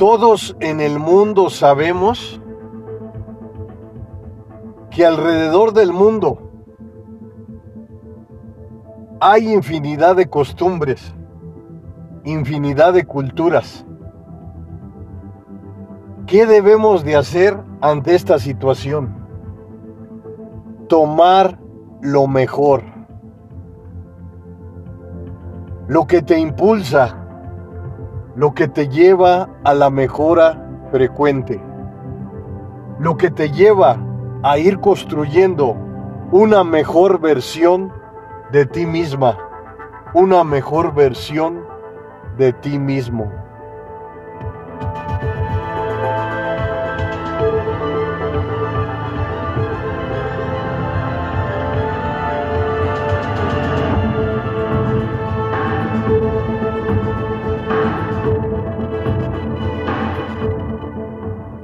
Todos en el mundo sabemos que alrededor del mundo hay infinidad de costumbres, infinidad de culturas. ¿Qué debemos de hacer ante esta situación? Tomar lo mejor, lo que te impulsa, lo que te lleva a la mejora frecuente, lo que te lleva a ir construyendo una mejor versión de ti misma, una mejor versión de ti mismo.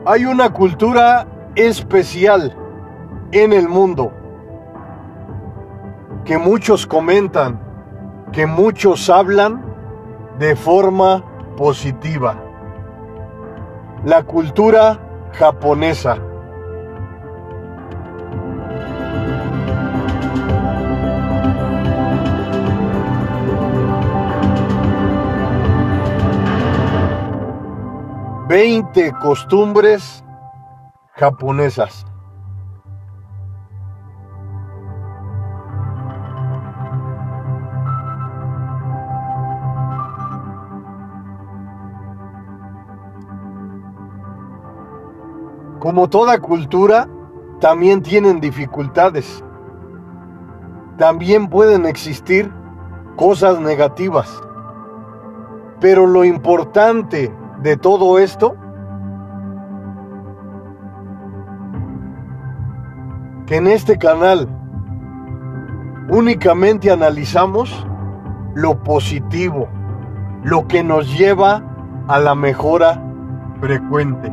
Hay una cultura especial en el mundo que muchos comentan, que muchos hablan de forma positiva. La cultura japonesa. Veinte costumbres japonesas. Como toda cultura, también tienen dificultades. También pueden existir cosas negativas. Pero lo importante de todo esto, que en este canal únicamente analizamos lo positivo, lo que nos lleva a la mejora frecuente.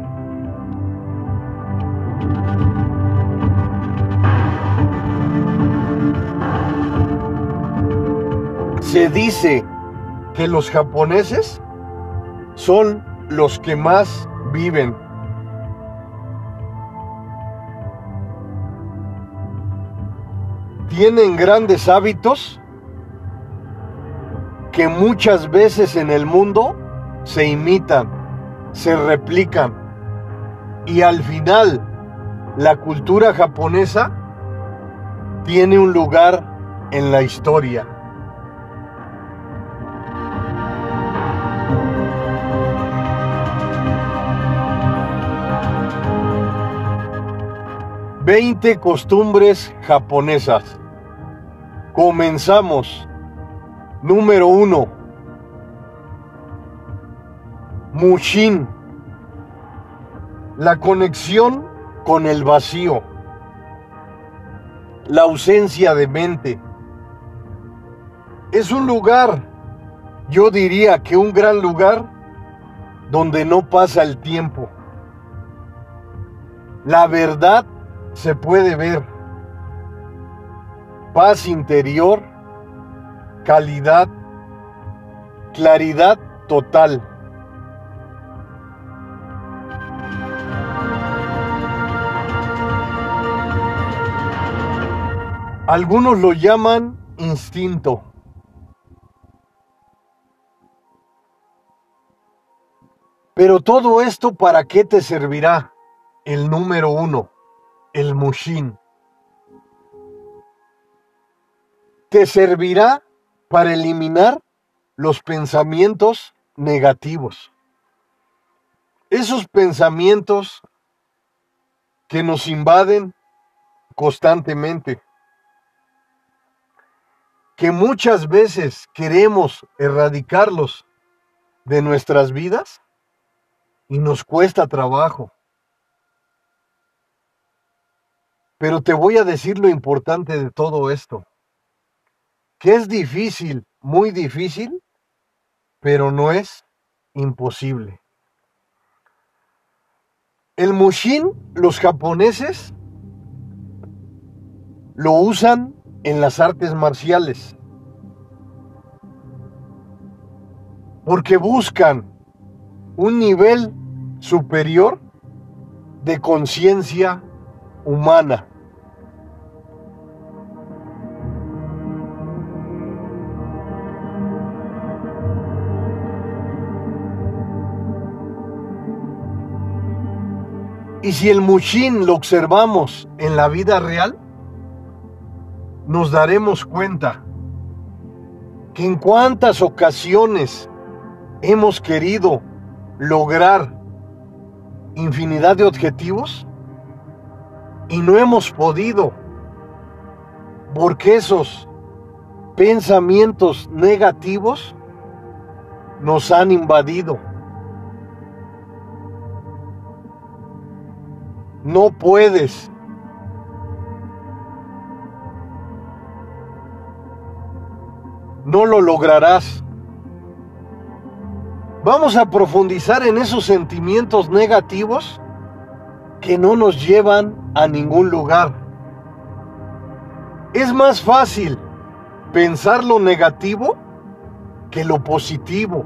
Se dice que los japoneses son los que más viven. Tienen grandes hábitos que muchas veces en el mundo se imitan, se replican y al final la cultura japonesa tiene un lugar en la historia. Veinte costumbres japonesas. Comenzamos. Número uno. Mushin. La conexión con el vacío. La ausencia de mente. Es un lugar, yo diría que un gran lugar, donde no pasa el tiempo. La verdad se puede ver. Paz interior, calidad, claridad total. Algunos lo llaman instinto. Pero todo esto, ¿para qué te servirá? El número uno, el mushin. Te servirá para eliminar los pensamientos negativos. Esos pensamientos que nos invaden constantemente que muchas veces queremos erradicarlos de nuestras vidas y nos cuesta trabajo. Pero te voy a decir lo importante de todo esto, que es difícil, muy difícil, pero no es imposible. El mushin, los japoneses lo usan en las artes marciales. Porque buscan un nivel superior de conciencia humana. Y si el Mushin lo observamos en la vida real, nos daremos cuenta que en cuántas ocasiones hemos querido lograr infinidad de objetivos y no hemos podido porque esos pensamientos negativos nos han invadido. No puedes no lo lograrás. Vamos a profundizar en esos sentimientos negativos que no nos llevan a ningún lugar. Es más fácil pensar lo negativo que lo positivo.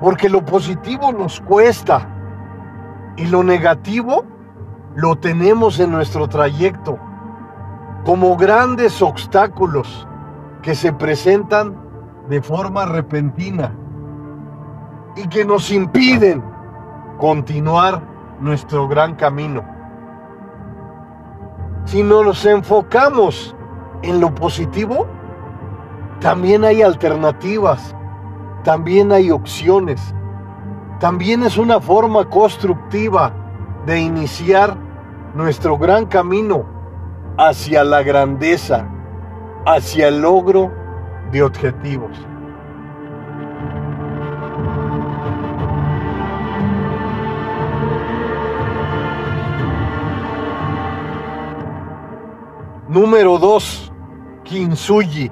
Porque lo positivo nos cuesta y lo negativo lo tenemos en nuestro trayecto como grandes obstáculos que se presentan de forma repentina y que nos impiden continuar nuestro gran camino. Si no nos enfocamos en lo positivo, también hay alternativas, también hay opciones, también es una forma constructiva de iniciar nuestro gran camino hacia la grandeza hacia el logro de objetivos. Número 2. Kintsugi.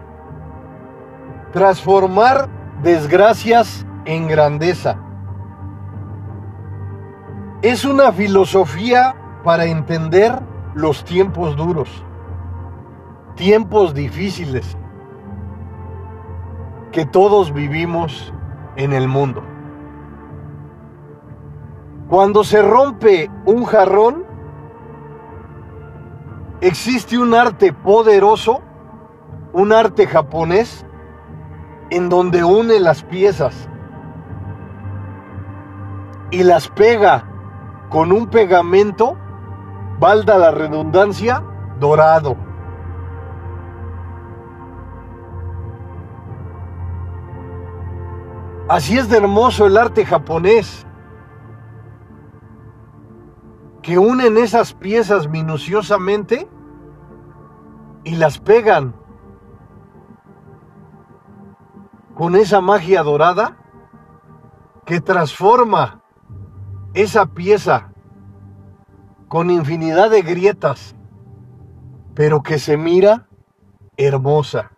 Transformar desgracias en grandeza. Es una filosofía para entender los tiempos duros tiempos difíciles que todos vivimos en el mundo. Cuando se rompe un jarrón, existe un arte poderoso, un arte japonés, en donde une las piezas y las pega con un pegamento, valda la redundancia, dorado. Así es de hermoso el arte japonés, que unen esas piezas minuciosamente y las pegan con esa magia dorada que transforma esa pieza con infinidad de grietas, pero que se mira hermosa.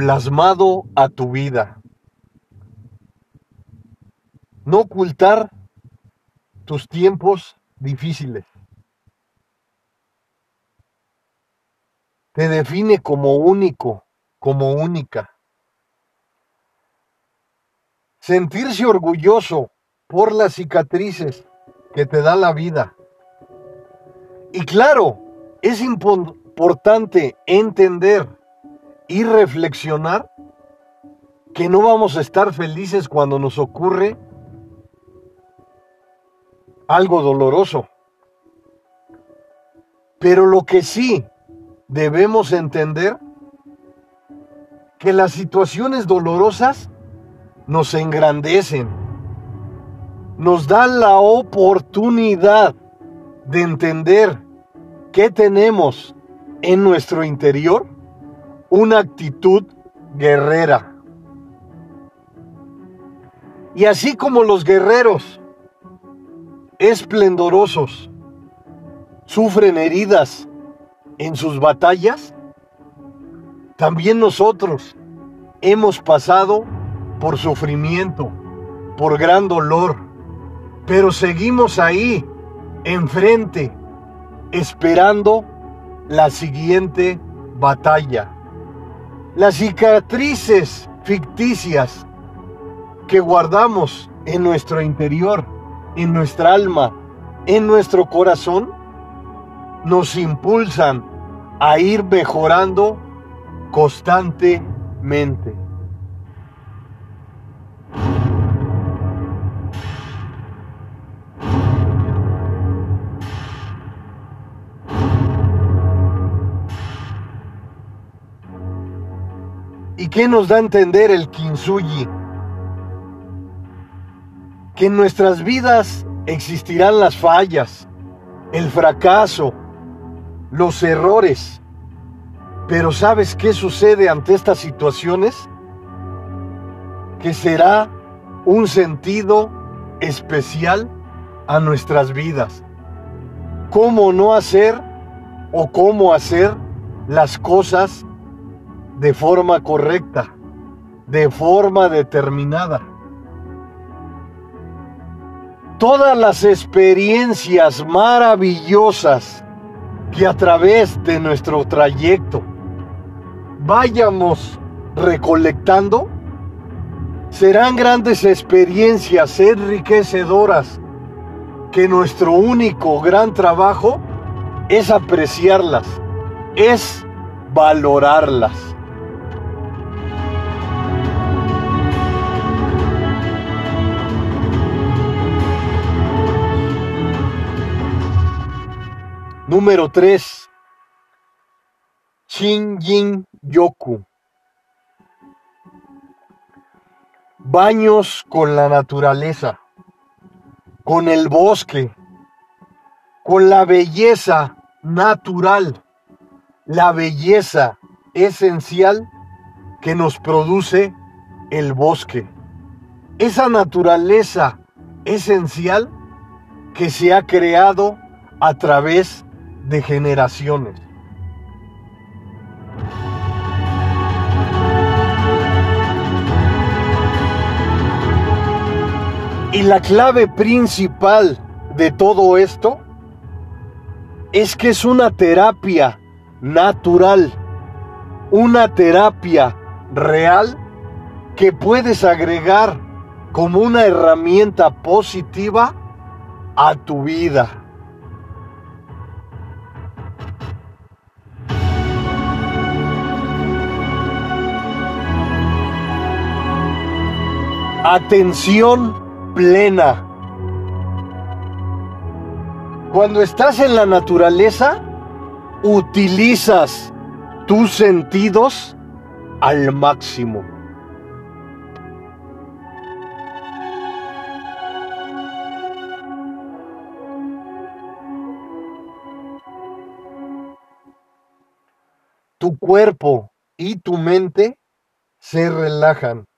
plasmado a tu vida. No ocultar tus tiempos difíciles. Te define como único, como única. Sentirse orgulloso por las cicatrices que te da la vida. Y claro, es importante entender y reflexionar que no vamos a estar felices cuando nos ocurre algo doloroso. Pero lo que sí debemos entender, que las situaciones dolorosas nos engrandecen, nos dan la oportunidad de entender qué tenemos en nuestro interior una actitud guerrera. Y así como los guerreros esplendorosos sufren heridas en sus batallas, también nosotros hemos pasado por sufrimiento, por gran dolor, pero seguimos ahí, enfrente, esperando la siguiente batalla. Las cicatrices ficticias que guardamos en nuestro interior, en nuestra alma, en nuestro corazón, nos impulsan a ir mejorando constantemente. ¿Y qué nos da a entender el kintsugi? Que en nuestras vidas existirán las fallas, el fracaso, los errores. Pero ¿sabes qué sucede ante estas situaciones? Que será un sentido especial a nuestras vidas. ¿Cómo no hacer o cómo hacer las cosas de forma correcta, de forma determinada. Todas las experiencias maravillosas que a través de nuestro trayecto vayamos recolectando serán grandes experiencias enriquecedoras que nuestro único gran trabajo es apreciarlas, es valorarlas. Número 3. Shinjin Yoku. Baños con la naturaleza, con el bosque, con la belleza natural, la belleza esencial que nos produce el bosque. Esa naturaleza esencial que se ha creado a través de generaciones. Y la clave principal de todo esto es que es una terapia natural, una terapia real que puedes agregar como una herramienta positiva a tu vida. atención plena. Cuando estás en la naturaleza, utilizas tus sentidos al máximo. Tu cuerpo y tu mente se relajan.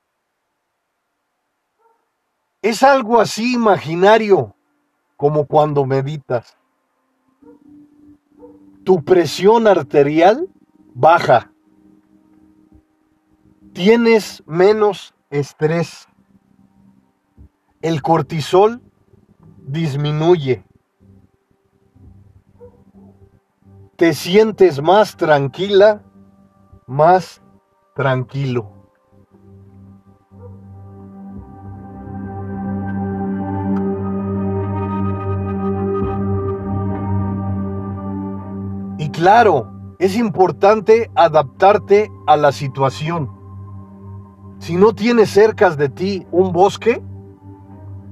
Es algo así imaginario, como cuando meditas. Tu presión arterial baja. Tienes menos estrés. El cortisol disminuye. Te sientes más tranquila, más tranquilo. Claro, es importante adaptarte a la situación. Si no tienes cerca de ti un bosque,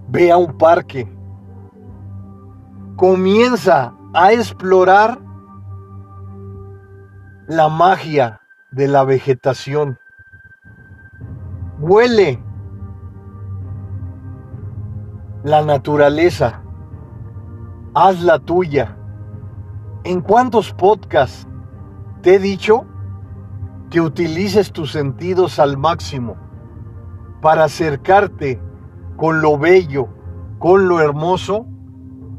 ve a un parque. Comienza a explorar la magia de la vegetación. Huele la naturaleza. Haz la tuya. ¿En cuántos podcasts te he dicho que utilices tus sentidos al máximo para acercarte con lo bello, con lo hermoso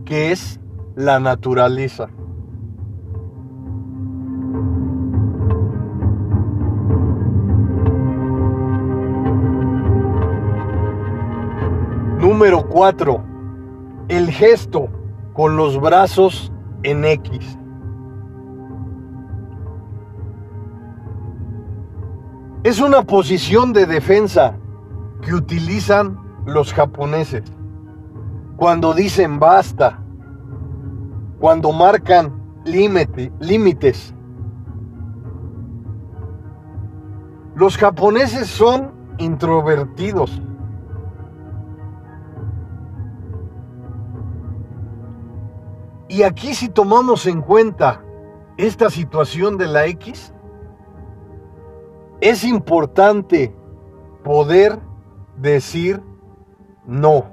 que es la naturaleza? Número 4. El gesto con los brazos en X. Es una posición de defensa que utilizan los japoneses cuando dicen basta, cuando marcan límites. Los japoneses son introvertidos. Y aquí si tomamos en cuenta esta situación de la X, es importante poder decir no.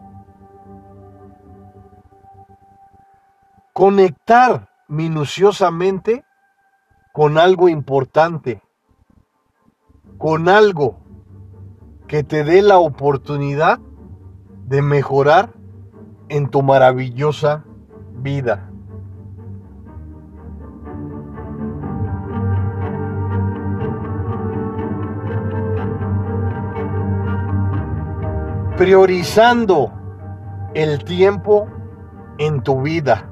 Conectar minuciosamente con algo importante, con algo que te dé la oportunidad de mejorar en tu maravillosa vida. Priorizando el tiempo en tu vida.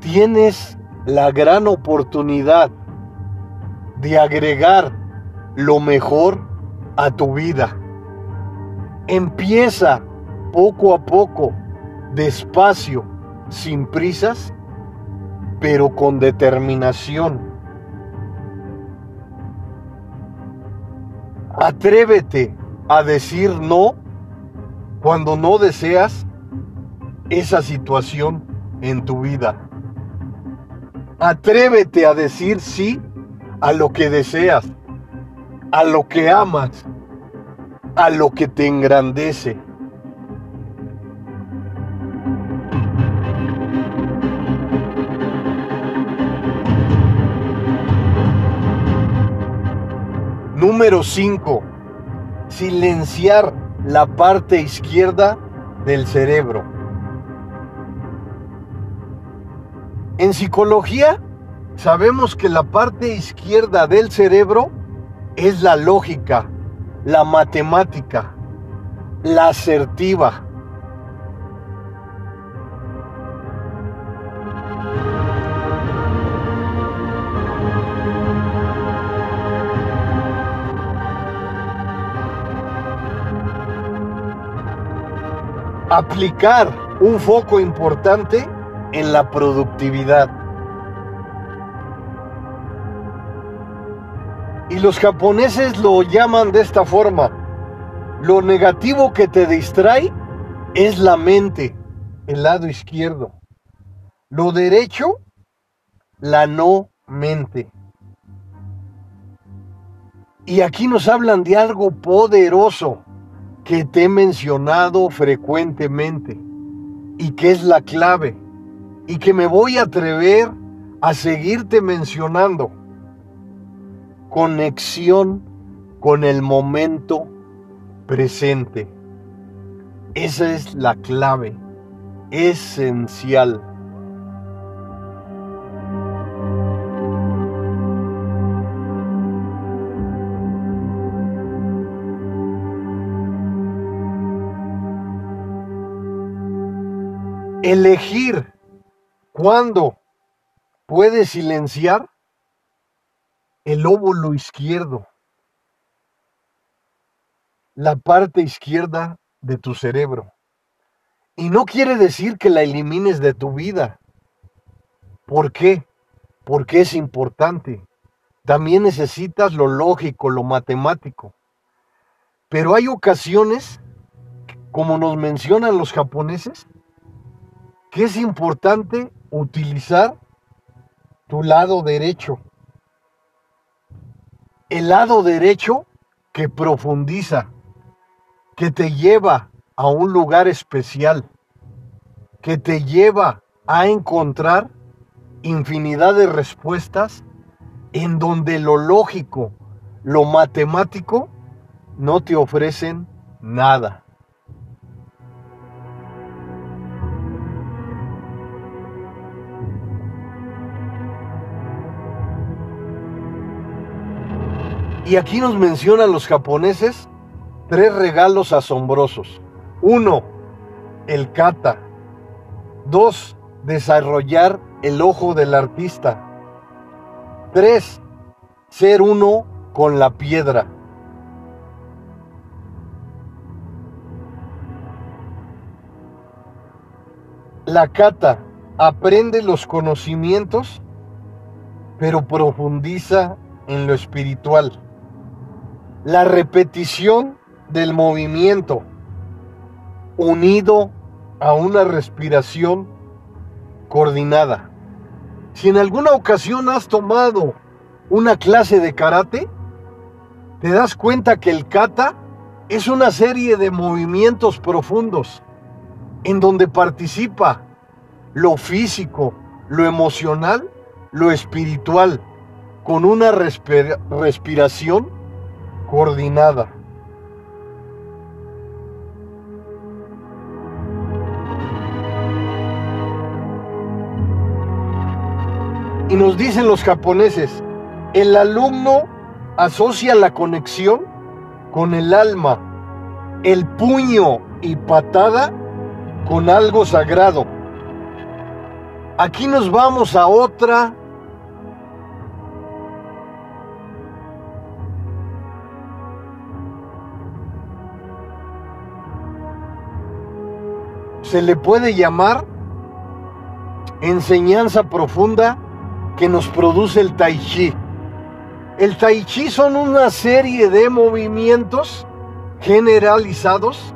Tienes la gran oportunidad de agregar lo mejor a tu vida. Empieza poco a poco, despacio, sin prisas, pero con determinación. Atrévete a decir no cuando no deseas esa situación en tu vida. Atrévete a decir sí a lo que deseas, a lo que amas, a lo que te engrandece. Número 5 silenciar la parte izquierda del cerebro. En psicología sabemos que la parte izquierda del cerebro es la lógica, la matemática, la asertiva, aplicar un foco importante en la productividad. Y los japoneses lo llaman de esta forma. Lo negativo que te distrae es la mente, el lado izquierdo. Lo derecho, la no mente. Y aquí nos hablan de algo poderoso que te he mencionado frecuentemente y que es la clave y que me voy a atrever a seguirte mencionando. Conexión con el momento presente. Esa es la clave esencial. Elegir cuándo puedes silenciar el óvulo izquierdo, la parte izquierda de tu cerebro. Y no quiere decir que la elimines de tu vida. ¿Por qué? Porque es importante. También necesitas lo lógico, lo matemático. Pero hay ocasiones, como nos mencionan los japoneses, que es importante utilizar tu lado derecho. El lado derecho que profundiza, que te lleva a un lugar especial, que te lleva a encontrar infinidad de respuestas en donde lo lógico, lo matemático, no te ofrecen nada. Y aquí nos mencionan los japoneses tres regalos asombrosos. Uno, el kata. Dos, desarrollar el ojo del artista. Tres, ser uno con la piedra. La cata aprende los conocimientos, pero profundiza en lo espiritual. La repetición del movimiento unido a una respiración coordinada. Si en alguna ocasión has tomado una clase de karate, te das cuenta que el kata es una serie de movimientos profundos en donde participa lo físico, lo emocional, lo espiritual, con una respiración coordinada. Y nos dicen los japoneses, el alumno asocia la conexión con el alma, el puño y patada con algo sagrado. Aquí nos vamos a otra se le puede llamar enseñanza profunda que nos produce el tai chi. El tai chi son una serie de movimientos generalizados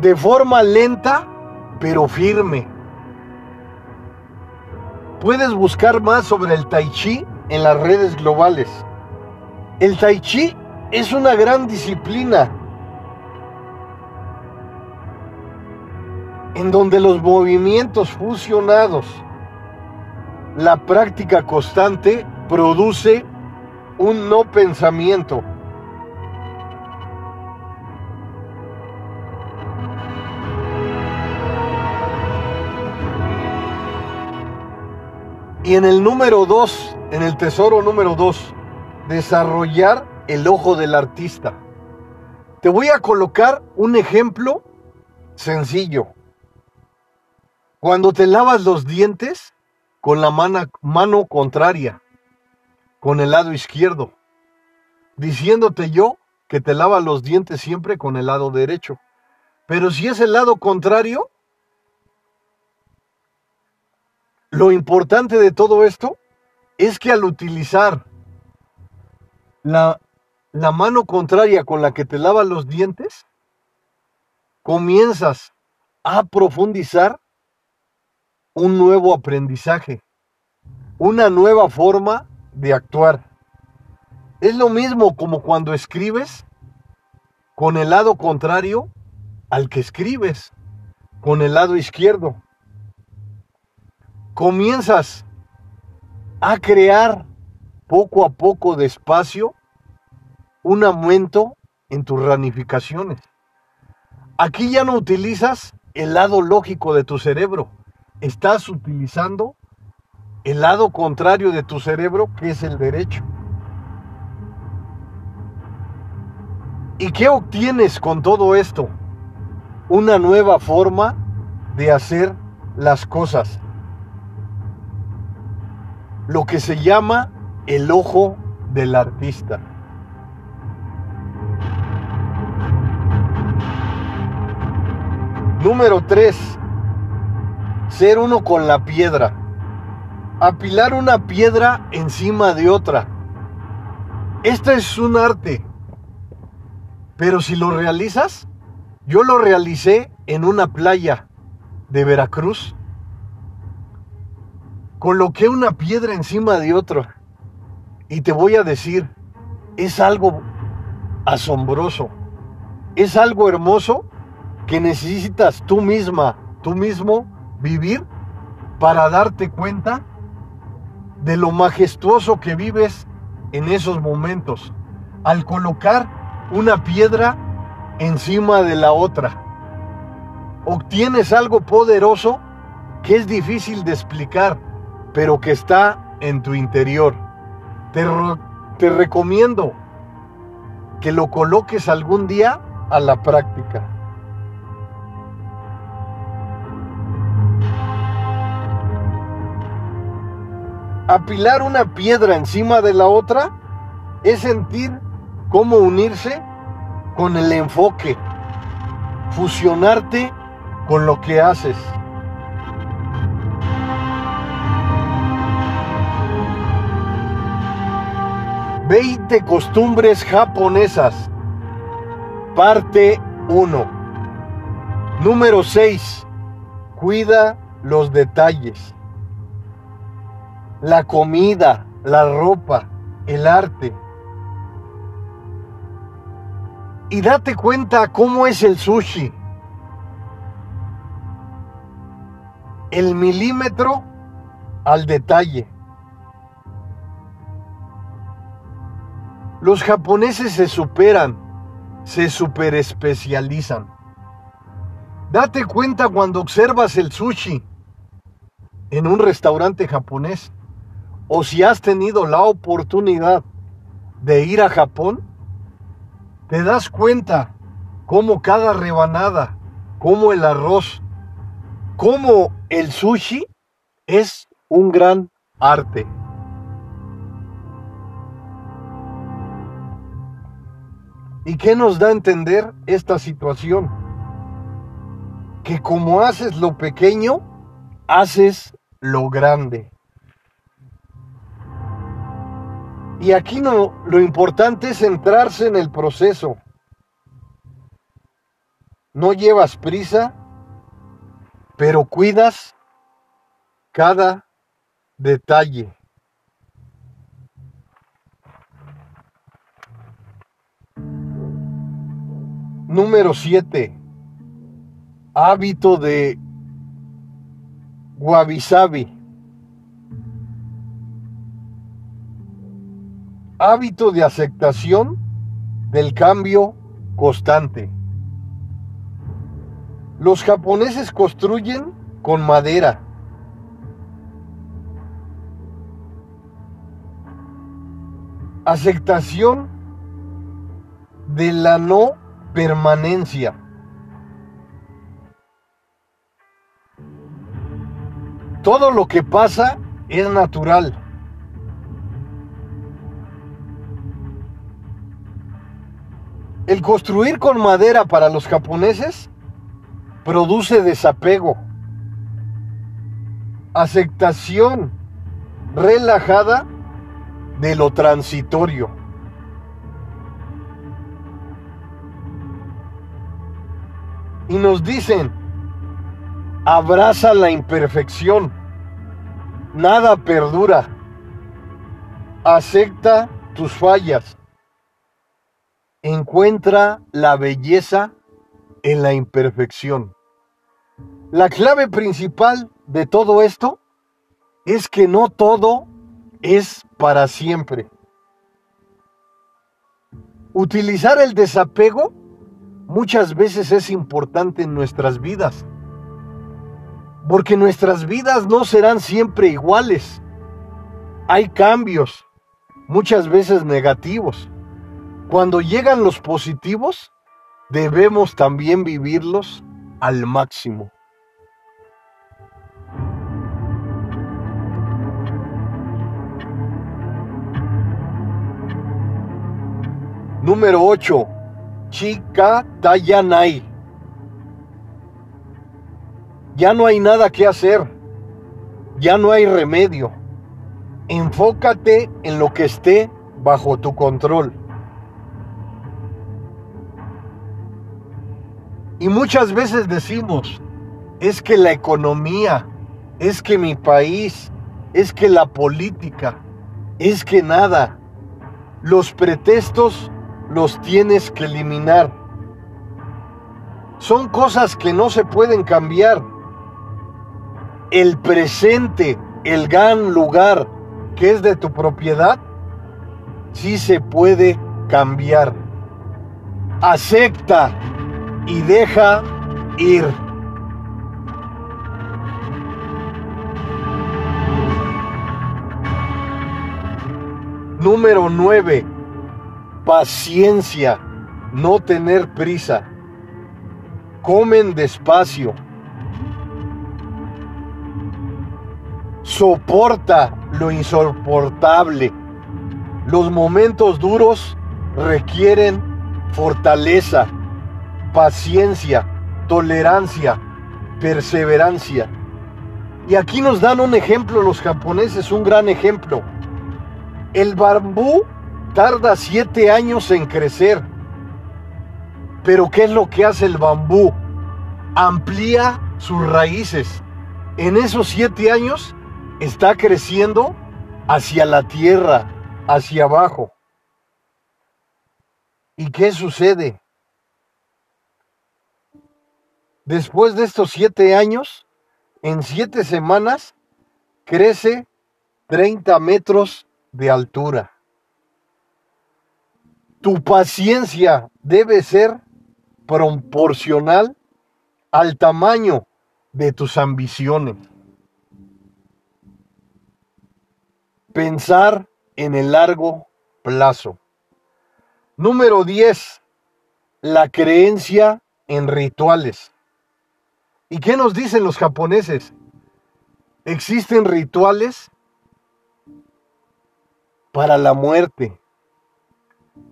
de forma lenta pero firme. Puedes buscar más sobre el tai chi en las redes globales. El tai chi es una gran disciplina en donde los movimientos fusionados la práctica constante produce un no pensamiento. Y en el número dos, en el tesoro número dos, desarrollar el ojo del artista. Te voy a colocar un ejemplo sencillo. Cuando te lavas los dientes, con la mano, contraria, con el lado izquierdo, diciéndote yo que te lava los dientes siempre con el lado derecho. Pero si es el lado contrario, lo importante de todo esto es que al utilizar la, la mano contraria con la que te lavas los dientes, comienzas a profundizar un nuevo aprendizaje, una nueva forma de actuar. Es lo mismo como cuando escribes con el lado contrario al que escribes, con el lado izquierdo. Comienzas a crear poco a poco despacio un aumento en tus ramificaciones. Aquí ya no utilizas el lado lógico de tu cerebro, estás utilizando el lado contrario de tu cerebro, que es el derecho. ¿Y qué obtienes con todo esto? Una nueva forma de hacer las cosas. Lo que se llama el ojo del artista. Número 3 ser uno con la piedra, apilar una piedra encima de otra. Este es un arte, pero si lo realizas, yo lo realicé en una playa de Veracruz. Coloqué una piedra encima de otra y te voy a decir, es algo asombroso, es algo hermoso que necesitas tú misma, tú mismo vivir para darte cuenta de lo majestuoso que vives en esos momentos, al colocar una piedra encima de la otra. Obtienes algo poderoso que es difícil de explicar, pero que está en tu interior. Te, te recomiendo que lo coloques algún día a la práctica. Apilar una piedra encima de la otra es sentir cómo unirse con el enfoque, fusionarte con lo que haces. 20 costumbres japonesas. Parte 1. Número 6. Cuida los detalles. La comida, la ropa, el arte. Y date cuenta cómo es el sushi. El milímetro al detalle. Los japoneses se superan, se superespecializan. Date cuenta cuando observas el sushi en un restaurante japonés o si has tenido la oportunidad de ir a Japón, te das cuenta cómo cada rebanada, cómo el arroz, cómo el sushi es un gran arte. ¿Y qué nos da a entender esta situación? Que como haces lo pequeño, haces lo grande. Y aquí no, lo importante es centrarse en el proceso. No llevas prisa, pero cuidas cada detalle. Número 7. Hábito de Wabi Hábito de aceptación del cambio constante. Los japoneses construyen con madera. Aceptación de la no permanencia. Todo lo que pasa es natural. El construir con madera para los japoneses produce desapego, aceptación relajada de lo transitorio. y nos dicen, abraza la imperfección, nada perdura, acepta tus fallas, encuentra la belleza en la imperfección. La clave principal de todo esto es que no todo es para siempre. Utilizar el desapego muchas veces es importante en nuestras vidas. Porque nuestras vidas no serán siempre iguales. Hay cambios, muchas veces negativos. Cuando llegan los positivos, debemos también vivirlos al máximo. Número 8 Chica Tayanay. Ya no hay nada que hacer. Ya no hay remedio. Enfócate en lo que esté bajo tu control. Y muchas veces decimos, es que la economía, es que mi país, es que la política, es que nada. Los pretextos los tienes que eliminar. Son cosas que no se pueden cambiar. El presente, el gran lugar que es de tu propiedad, sí se puede cambiar. Acepta y deja ir. Número 9 paciencia, no tener prisa. Comen despacio. Soporta lo insoportable. Los momentos duros requieren fortaleza, paciencia, tolerancia, perseverancia. Y aquí nos dan un ejemplo los japoneses, un gran ejemplo. El bambú tarda siete años en crecer. Pero ¿qué es lo que hace el bambú? Amplía sus raíces. En esos siete años está creciendo hacia la tierra, hacia abajo. ¿Y qué sucede? Después de estos siete años, en siete semanas, crece 30 metros de altura. Tu paciencia debe ser proporcional al tamaño de tus ambiciones. Pensar en el largo plazo. Número 10. La creencia en rituales. ¿Y qué nos dicen los japoneses? Existen rituales para la muerte.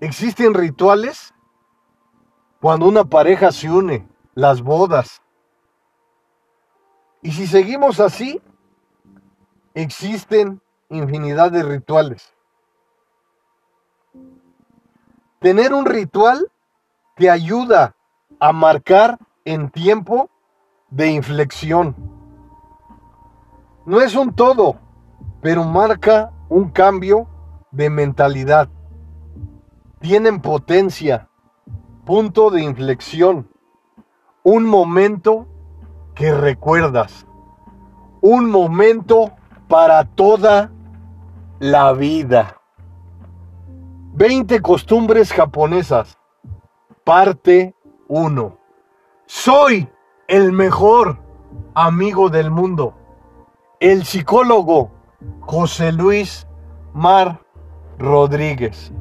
Existen rituales cuando una pareja se une, las bodas. Y si seguimos así, existen infinidad de rituales. Tener un ritual te ayuda a marcar en tiempo de inflexión. No es un todo, pero marca un cambio de mentalidad. Tienen potencia, punto de inflexión, un momento que recuerdas, un momento para toda la vida. 20 costumbres japonesas. Parte 1. Soy el mejor amigo del mundo. El psicólogo José Luis Mar Rodríguez.